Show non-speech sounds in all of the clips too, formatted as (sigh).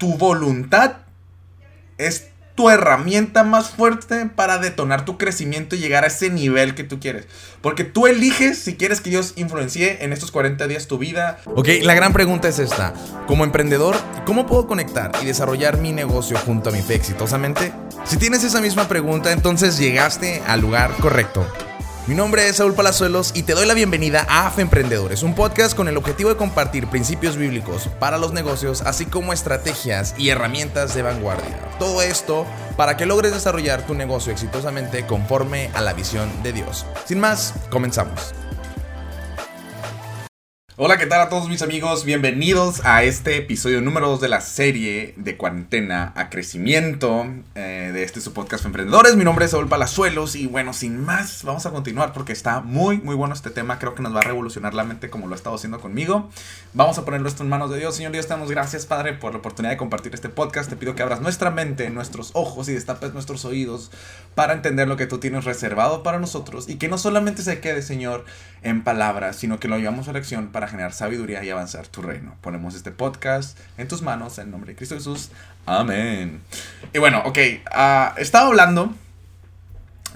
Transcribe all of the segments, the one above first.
tu voluntad es tu herramienta más fuerte para detonar tu crecimiento y llegar a ese nivel que tú quieres. Porque tú eliges si quieres que Dios influencie en estos 40 días tu vida. Ok, la gran pregunta es esta. Como emprendedor, ¿cómo puedo conectar y desarrollar mi negocio junto a mi fe exitosamente? Si tienes esa misma pregunta, entonces llegaste al lugar correcto. Mi nombre es Saúl Palazuelos y te doy la bienvenida a AFE Emprendedores, un podcast con el objetivo de compartir principios bíblicos para los negocios, así como estrategias y herramientas de vanguardia. Todo esto para que logres desarrollar tu negocio exitosamente conforme a la visión de Dios. Sin más, comenzamos. Hola, ¿qué tal a todos mis amigos? Bienvenidos a este episodio número 2 de la serie de cuarentena a crecimiento eh, de este su podcast Emprendedores. Mi nombre es Saúl Palazuelos y bueno, sin más, vamos a continuar porque está muy, muy bueno este tema. Creo que nos va a revolucionar la mente como lo ha estado haciendo conmigo. Vamos a ponerlo esto en manos de Dios. Señor Dios, te gracias, Padre, por la oportunidad de compartir este podcast. Te pido que abras nuestra mente, nuestros ojos y destapes nuestros oídos para entender lo que tú tienes reservado para nosotros y que no solamente se quede, Señor, en palabras, sino que lo llevamos a la acción para generar sabiduría y avanzar tu reino. Ponemos este podcast en tus manos, en nombre de Cristo Jesús. Amén. Y bueno, ok, uh, estaba hablando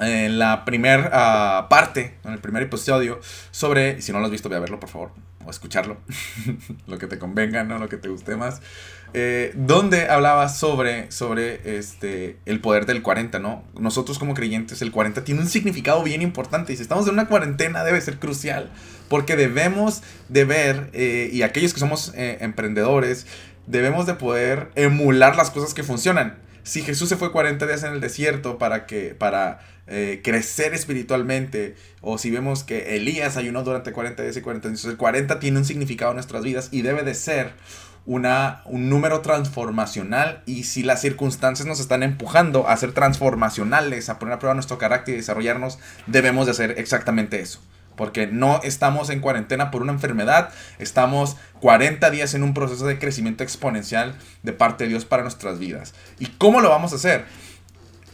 en la primera ah, parte, en el primer episodio, sobre, si no lo has visto, voy a verlo, por favor, o escucharlo, (laughs) lo que te convenga, ¿no? Lo que te guste más. Eh, donde hablaba sobre, sobre este, el poder del 40, ¿no? Nosotros como creyentes, el 40 tiene un significado bien importante y si estamos en una cuarentena debe ser crucial porque debemos de ver, eh, y aquellos que somos eh, emprendedores, debemos de poder emular las cosas que funcionan. Si Jesús se fue 40 días en el desierto para que, para crecer espiritualmente, o si vemos que Elías ayunó durante 40 días y 40 años, el 40 tiene un significado en nuestras vidas y debe de ser una, un número transformacional y si las circunstancias nos están empujando a ser transformacionales, a poner a prueba nuestro carácter y desarrollarnos, debemos de hacer exactamente eso. Porque no estamos en cuarentena por una enfermedad, estamos 40 días en un proceso de crecimiento exponencial de parte de Dios para nuestras vidas. ¿Y cómo lo vamos a hacer?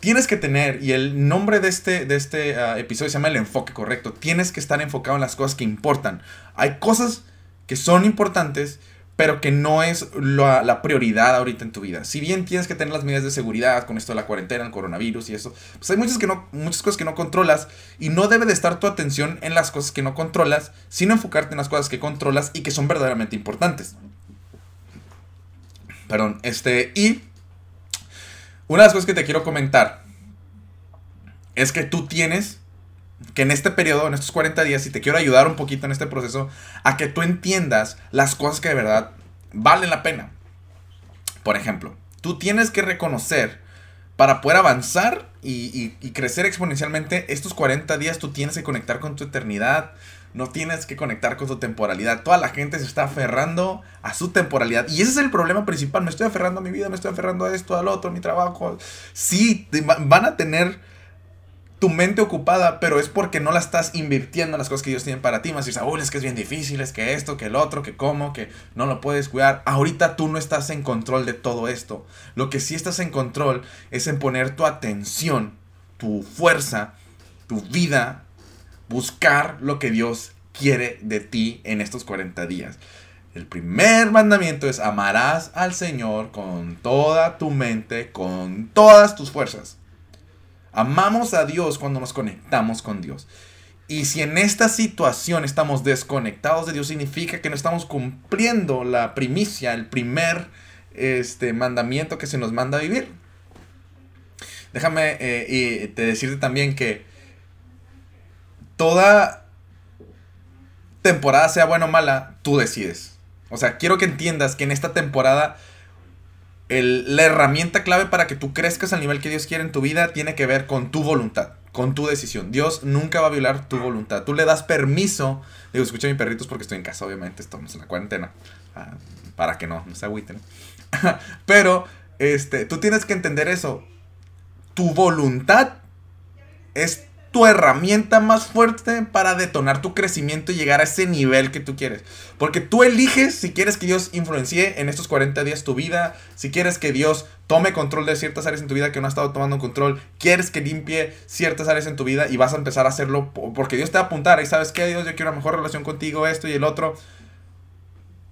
Tienes que tener, y el nombre de este, de este ah, episodio se llama el enfoque correcto, tienes que estar enfocado en las cosas que importan. Hay cosas que son importantes, pero que no es la, prioridad ahorita en tu vida. Si bien tienes que tener las medidas de seguridad con esto de la cuarentena, el coronavirus y eso, pues hay muchas, que no, muchas cosas que no controlas y no debe de estar tu atención en las cosas que no controlas, sino enfocarte en las cosas que controlas y que son verdaderamente importantes. Perdón, este, y una de las cosas que te quiero comentar es que tú tienes que en este periodo, en estos 40 días, y te quiero ayudar un poquito en este proceso, a que tú entiendas las cosas que de verdad valen la pena. Por ejemplo, tú tienes que reconocer, para poder avanzar y, crecer exponencialmente, estos 40 días tú tienes que conectar con tu eternidad, no tienes que conectar con tu temporalidad. Toda la gente se está aferrando a su temporalidad. Y ese es el problema principal. Me estoy aferrando a mi vida, me estoy aferrando a esto, al otro, a mi trabajo. Sí, van a tener tu mente ocupada, pero es porque no la estás invirtiendo en las cosas que Dios tiene para ti. Más decir, es que es bien difícil, es que esto, que el otro, que cómo, que no lo puedes cuidar. Ahorita tú no estás en control de todo esto. Lo que sí estás en control es en poner tu atención, tu fuerza, tu vida, buscar lo que Dios quiere de ti en estos 40 días. El primer mandamiento es amarás al Señor con toda tu mente, con todas tus fuerzas. Amamos a Dios cuando nos conectamos con Dios. Y si en esta situación estamos desconectados de Dios, significa que no estamos cumpliendo la primicia, el primer este, mandamiento que se nos manda a vivir. Déjame eh, te decirte también que toda temporada, sea buena o mala, tú decides. O sea, quiero que entiendas que en esta temporada la herramienta clave para que tú crezcas al nivel que Dios quiere en tu vida tiene que ver con tu voluntad, con tu decisión. Dios nunca va a violar tu voluntad. Tú le das permiso. Digo, escucha a mis perritos porque estoy en casa, obviamente, estamos en la cuarentena. Ah, para que no, no se agüiten. (laughs) Pero, este, tú tienes que entender eso. Tu voluntad es tu herramienta más fuerte para detonar tu crecimiento y llegar a ese nivel que tú quieres. Porque tú eliges si quieres que Dios influencie en estos 40 días tu vida, si quieres que Dios tome control de ciertas áreas en tu vida que no ha estado tomando control, quieres que limpie ciertas áreas en tu vida y vas a empezar a hacerlo porque Dios te va a apuntar y sabes que Dios, yo quiero una mejor relación contigo, esto y el otro.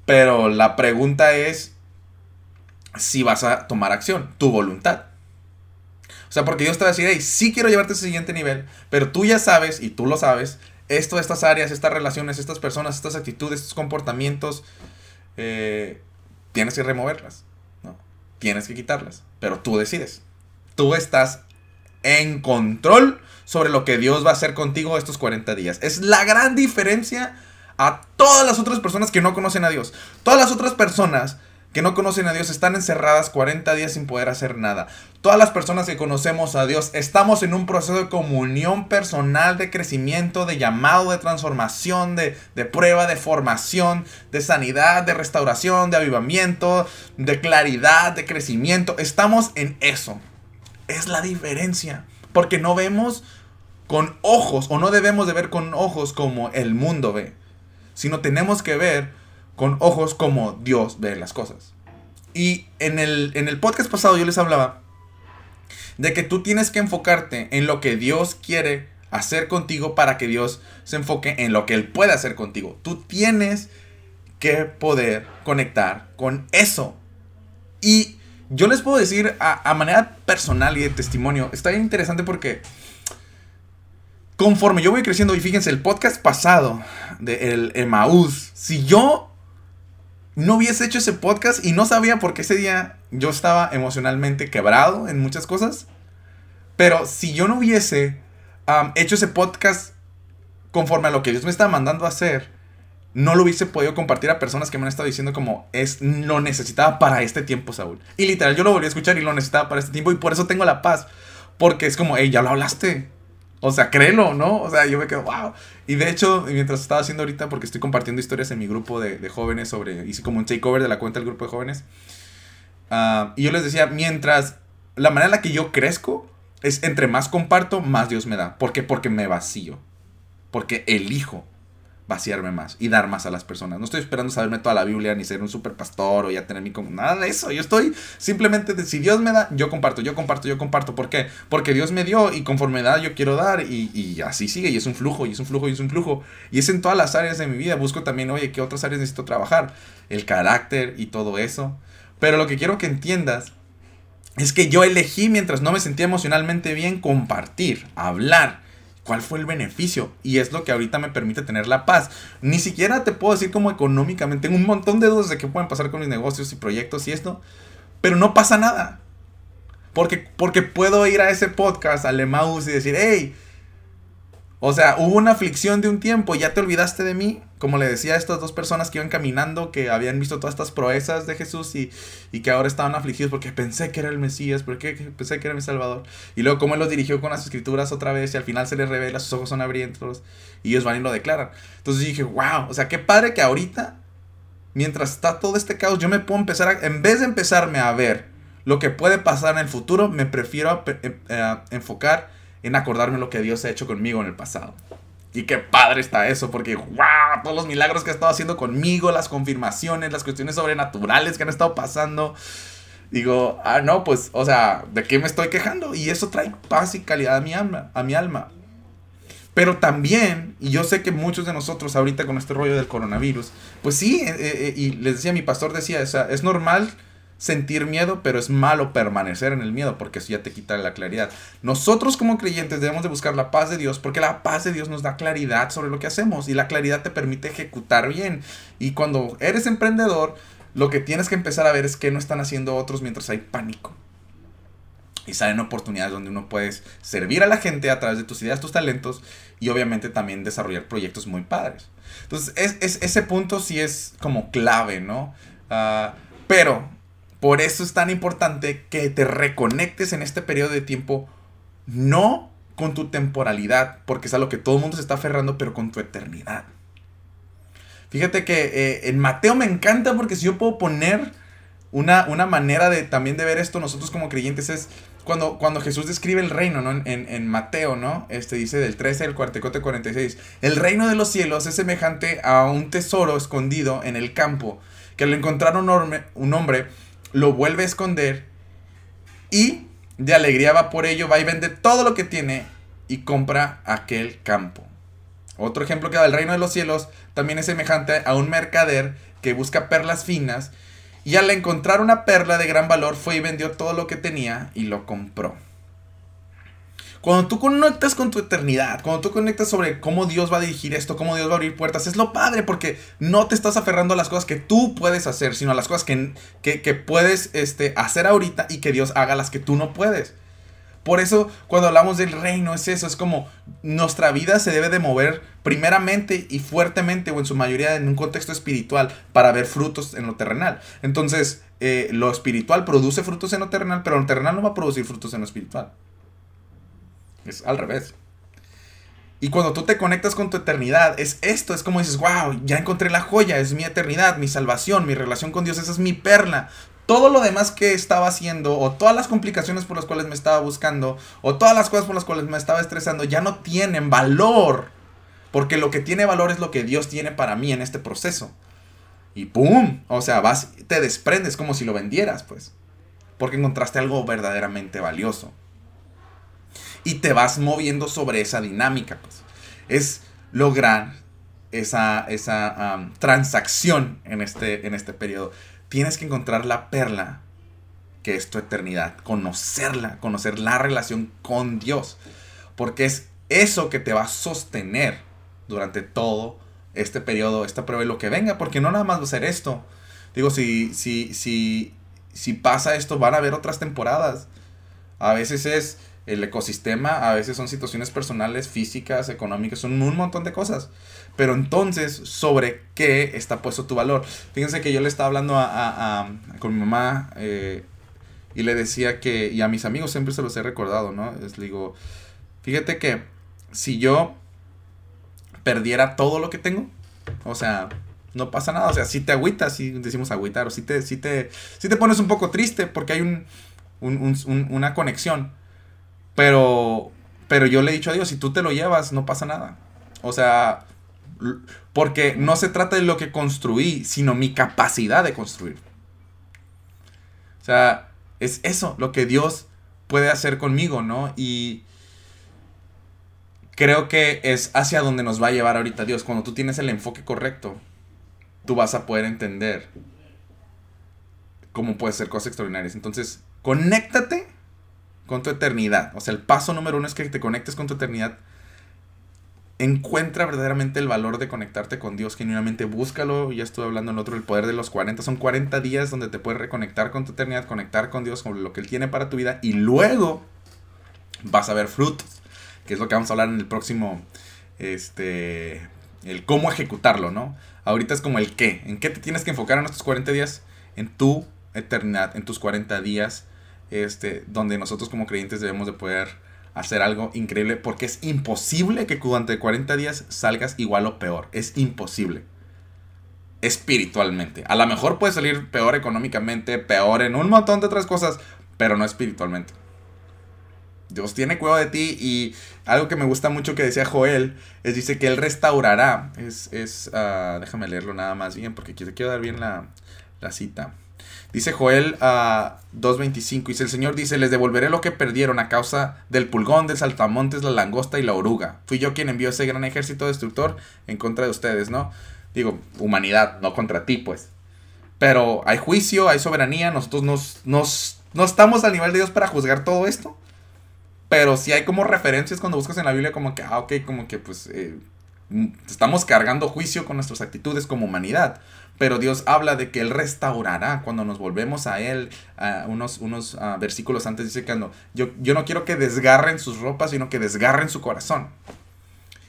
Pero la pregunta es, si vas a tomar acción, tu voluntad. O sea, porque Dios te va a decir, hey, sí quiero llevarte a ese siguiente nivel, pero tú ya sabes, y tú lo sabes, esto, estas áreas, estas relaciones, estas personas, estas actitudes, estos comportamientos, eh, tienes que removerlas, ¿no? Tienes que quitarlas, pero tú decides. Tú estás en control sobre lo que Dios va a hacer contigo estos 40 días. Es la gran diferencia a todas las otras personas que no conocen a Dios. Todas las otras personas que no conocen a Dios están encerradas 40 días sin poder hacer nada. Todas las personas que conocemos a Dios estamos en un proceso de comunión personal, de crecimiento, de llamado, de transformación, de, de, prueba, de formación, de sanidad, de restauración, de avivamiento, de claridad, de crecimiento. Estamos en eso. Es la diferencia. Porque no vemos con ojos, o no debemos de ver con ojos como el mundo ve, sino tenemos que ver con ojos como Dios ve las cosas. Y en el, en el podcast pasado yo les hablaba de que tú tienes que enfocarte en lo que Dios quiere hacer contigo para que Dios se enfoque en lo que Él puede hacer contigo. Tú tienes que poder conectar con eso. Y yo les puedo decir a, manera personal y de testimonio, está bien interesante porque conforme yo voy creciendo, y fíjense, el podcast pasado de el si yo no hubiese hecho ese podcast y no sabía por qué ese día yo estaba emocionalmente quebrado en muchas cosas. Pero si yo no hubiese hecho ese podcast conforme a lo que Dios me estaba mandando a hacer, no lo hubiese podido compartir a personas que me han estado diciendo como es lo necesitaba para este tiempo, Saúl. Y literal, yo lo volví a escuchar y lo necesitaba para este tiempo y por eso tengo la paz. Porque es como, hey, ya lo hablaste. O sea, créelo, ¿no? O sea, yo me quedo, wow. Y de hecho, mientras estaba haciendo ahorita, porque estoy compartiendo historias en mi grupo de, jóvenes sobre, hice como un takeover de la cuenta del grupo de jóvenes. Ah, y yo les decía, mientras, la manera en la que yo crezco es entre más comparto, más Dios me da. ¿Por qué? Porque me vacío. Porque elijo vaciarme más y dar más a las personas. No estoy esperando saberme toda la Biblia ni ser un super pastor o ya tener mi... Nada de eso. Yo estoy simplemente, de, si Dios me da, yo comparto, yo comparto, yo comparto. ¿Por qué? Porque Dios me dio y conforme da yo quiero dar y, y así sigue y es un flujo y es un flujo y es un flujo. Y es en todas las áreas de mi vida. Busco también, oye, ¿qué otras áreas necesito trabajar? El carácter y todo eso. Pero lo que quiero que entiendas es que yo elegí mientras no me sentía emocionalmente bien compartir, hablar ¿Cuál fue el beneficio? Y es lo que ahorita me permite tener la paz. Ni siquiera te puedo decir como económicamente. Tengo un montón de dudas de qué pueden pasar con mis negocios y proyectos y esto. Pero no pasa nada. Porque, porque puedo ir a ese podcast, al Emaus y decir, hey, o sea, hubo una aflicción de un tiempo, ya te olvidaste de mí, como le decía a estas dos personas que iban caminando, que habían visto todas estas proezas de Jesús y, y que ahora estaban afligidos porque pensé que era el Mesías, porque pensé que era mi Salvador. Y luego cómo él los dirigió con las escrituras otra vez y al final se les revela, sus ojos son abrientos y ellos van y lo declaran. Entonces dije, wow, o sea, qué padre que ahorita, mientras está todo este caos, yo me puedo empezar a, en vez de empezarme a ver lo que puede pasar en el futuro, me prefiero eh, enfocar en acordarme lo que Dios ha hecho conmigo en el pasado. Y qué padre está eso, porque wow, todos los milagros que ha estado haciendo conmigo, las confirmaciones, las cuestiones sobrenaturales que han estado pasando. Digo, ah, no, pues, o sea, ¿de qué me estoy quejando? Y eso trae paz y calidad a mi alma, a mi alma. Pero también, y yo sé que muchos de nosotros ahorita con este rollo del coronavirus, pues sí, eh, eh, y les decía, mi pastor decía, o sea, es normal sentir miedo, pero es malo permanecer en el miedo porque eso ya te quita la claridad. Nosotros como creyentes debemos de buscar la paz de Dios porque la paz de Dios nos da claridad sobre lo que hacemos y la claridad te permite ejecutar bien. Y cuando eres emprendedor, lo que tienes que empezar a ver es qué no están haciendo otros mientras hay pánico. Y salen oportunidades donde uno puede servir a la gente a través de tus ideas, tus talentos y obviamente también desarrollar proyectos muy padres. Entonces, es, ese punto sí es como clave, ¿no? Ah, pero por eso es tan importante que te reconectes en este periodo de tiempo, no con tu temporalidad, porque es a lo que todo el mundo se está aferrando, pero con tu eternidad. Fíjate que eh, en Mateo me encanta porque si yo puedo poner una, una, manera de también de ver esto nosotros como creyentes es cuando, cuando Jesús describe el reino, ¿no? En, en, Mateo, ¿no? Este dice del 13 al 44 46. El reino de los cielos es semejante a un tesoro escondido en el campo, que al encontrar un, un hombre lo vuelve a esconder y de alegría va por ello, va y vende todo lo que tiene y compra aquel campo. Otro ejemplo que da el reino de los cielos también es semejante a un mercader que busca perlas finas Y al encontrar una perla de gran valor, fue y vendió todo lo que tenía y lo compró. Cuando tú conectas con tu eternidad, cuando tú conectas sobre cómo Dios va a dirigir esto, cómo Dios va a abrir puertas, es lo padre porque no te estás aferrando a las cosas que tú puedes hacer, sino a las cosas que, que, puedes este, hacer ahorita y que Dios haga las que tú no puedes. Por eso cuando hablamos del reino es eso, es como nuestra vida se debe de mover primeramente y fuertemente o en su mayoría en un contexto espiritual para ver frutos en lo terrenal. Entonces, eh, lo espiritual produce frutos en lo terrenal, pero lo terrenal no va a producir frutos en lo espiritual. Es al revés. Y cuando tú te conectas con tu eternidad, es esto, es como dices, wow, ya encontré la joya, es mi eternidad, mi salvación, mi relación con Dios, esa es mi perla. Todo lo demás que estaba haciendo, o todas las complicaciones por las cuales me estaba buscando, o todas las cosas por las cuales me estaba estresando, ya no tienen valor. Porque lo que tiene valor es lo que Dios tiene para mí en este proceso. Y ¡pum! O sea, vas, te desprendes como si lo vendieras, pues. Porque encontraste algo verdaderamente valioso y te vas moviendo sobre esa dinámica. Pues. Es lograr esa, esa transacción en este, en este periodo. Tienes que encontrar la perla que es tu eternidad, conocerla, conocer la relación con Dios, porque es eso que te va a sostener durante todo este periodo, esta prueba y lo que venga, porque no nada más va a ser esto. Digo, si, si, si, si pasa esto, van a haber otras temporadas. A veces es el ecosistema, a veces son situaciones personales, físicas, económicas, son un montón de cosas. Pero entonces, ¿sobre qué está puesto tu valor? Fíjense que yo le estaba hablando a, con mi mamá eh, y le decía que, y a mis amigos siempre se los he recordado, ¿no? Les digo, fíjate que si yo perdiera todo lo que tengo, o sea, no pasa nada, o sea, si te agüitas, si decimos agüitar, o si te, si te, te pones un poco triste porque hay un, una conexión pero, pero yo le he dicho a Dios, si tú te lo llevas, no pasa nada. O sea, porque no se trata de lo que construí, sino mi capacidad de construir. O sea, es eso lo que Dios puede hacer conmigo, ¿no? Y creo que es hacia donde nos va a llevar ahorita Dios. Cuando tú tienes el enfoque correcto, tú vas a poder entender cómo puede ser cosas extraordinarias. Entonces, conéctate con tu eternidad. O sea, el paso número uno es que te conectes con tu eternidad. Encuentra verdaderamente el valor de conectarte con Dios genuinamente. Búscalo. Ya estuve hablando en otro, el poder de los 40. Son 40 días donde te puedes reconectar con tu eternidad, conectar con Dios, con lo que Él tiene para tu vida. Y luego vas a ver frutos. Que es lo que vamos a hablar en el próximo. Este. El cómo ejecutarlo, ¿no? Ahorita es como el qué. ¿En qué te tienes que enfocar en estos 40 días? En tu eternidad, en tus 40 días este, donde nosotros como creyentes debemos de poder hacer algo increíble porque es imposible que durante 40 días salgas igual o peor. Es imposible. Espiritualmente. A lo mejor puede salir peor económicamente, peor en un montón de otras cosas, pero no espiritualmente. Dios tiene cuidado de ti y algo que me gusta mucho que decía Joel es dice que Él restaurará. Es, es uh, déjame leerlo nada más bien porque quiero dar bien la, la cita. Dice Joel a 2.25, dice el Señor dice, les devolveré lo que perdieron a causa del pulgón, del saltamontes, la langosta y la oruga. Fui yo quien envió ese gran ejército destructor en contra de ustedes, ¿no? Digo, humanidad, no contra ti, pues. Pero hay juicio, hay soberanía, nosotros nos, nos, no estamos al nivel de Dios para juzgar todo esto. Pero sí hay como referencias cuando buscas en la Biblia como que, ah, ok, como que pues eh, estamos cargando juicio con nuestras actitudes como humanidad. Pero Dios habla de que Él restaurará cuando nos volvemos a Él. unos unos ah, versículos antes dice que no, yo, yo no quiero que desgarren sus ropas, sino que desgarren su corazón.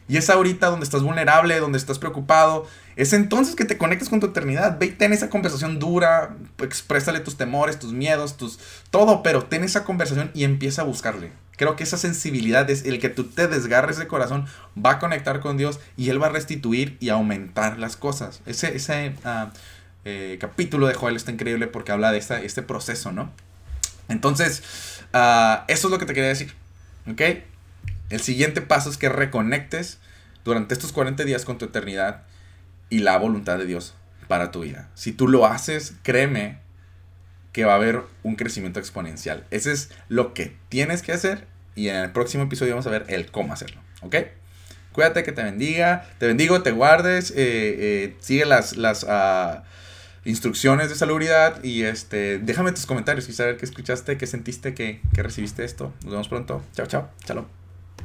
Y es ahorita donde estás vulnerable, donde estás preocupado. Es entonces que te conectas con tu eternidad. Ve y ten esa conversación dura. Exprésale tus temores, tus miedos, tus. todo, pero ten esa conversación y empieza a buscarle. Creo que esa sensibilidad es el que tú te desgarres de corazón, va a conectar con Dios y Él va a restituir y aumentar las cosas. Ese, ese ah, eh, capítulo de Joel está increíble porque habla de este proceso, ¿no? Entonces, ah, eso es lo que te quería decir. ¿Ok? El siguiente paso es que reconectes durante estos 40 días con tu eternidad y la voluntad de Dios para tu vida. Si tú lo haces, créeme que va a haber un crecimiento exponencial. Ese es lo que tienes que hacer y en el próximo episodio vamos a ver el cómo hacerlo. ¿Ok? Cuídate, que te bendiga. Te bendigo, te guardes. Eh, eh, sigue las, las uh, instrucciones de salubridad. Y este, déjame tus comentarios y saber qué escuchaste, qué sentiste, qué, qué recibiste esto. Nos vemos pronto. Chao, chao. Chalo.